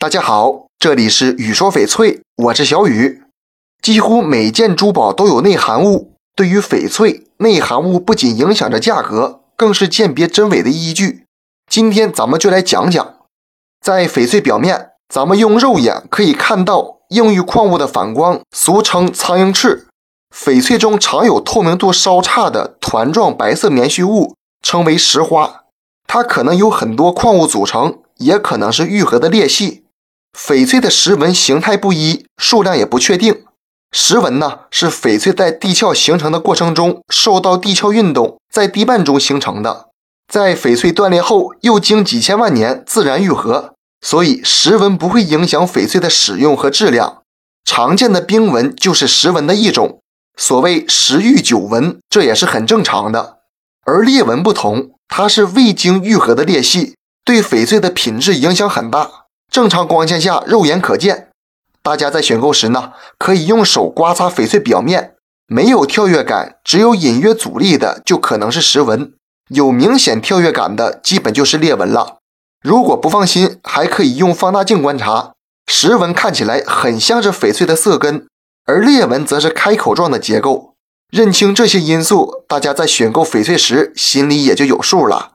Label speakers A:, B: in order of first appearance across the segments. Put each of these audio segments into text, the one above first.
A: 大家好，这里是雨说翡翠，我是小雨。几乎每件珠宝都有内含物，对于翡翠，内含物不仅影响着价格，更是鉴别真伪的依据。今天咱们就来讲讲，在翡翠表面，咱们用肉眼可以看到硬玉矿物的反光，俗称苍蝇翅。翡翠中常有透明度稍差的团状白色棉絮物，称为石花，它可能由很多矿物组成，也可能是愈合的裂隙。翡翠的石纹形态不一，数量也不确定。石纹呢，是翡翠在地壳形成的过程中受到地壳运动，在地幔中形成的，在翡翠断裂后又经几千万年自然愈合，所以石纹不会影响翡翠的使用和质量。常见的冰纹就是石纹的一种，所谓石玉九纹，这也是很正常的。而裂纹不同，它是未经愈合的裂隙，对翡翠的品质影响很大。正常光线下肉眼可见，大家在选购时呢，可以用手刮擦翡翠表面，没有跳跃感，只有隐约阻力的就可能是石纹，有明显跳跃感的基本就是裂纹了。如果不放心，还可以用放大镜观察，石纹看起来很像是翡翠的色根，而裂纹则是开口状的结构。认清这些因素，大家在选购翡翠时心里也就有数了。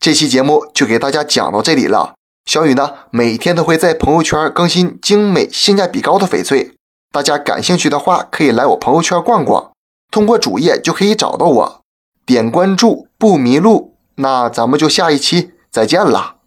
A: 这期节目就给大家讲到这里了。小雨呢，每天都会在朋友圈更新精美、性价比高的翡翠，大家感兴趣的话，可以来我朋友圈逛逛，通过主页就可以找到我，点关注不迷路。那咱们就下一期再见了。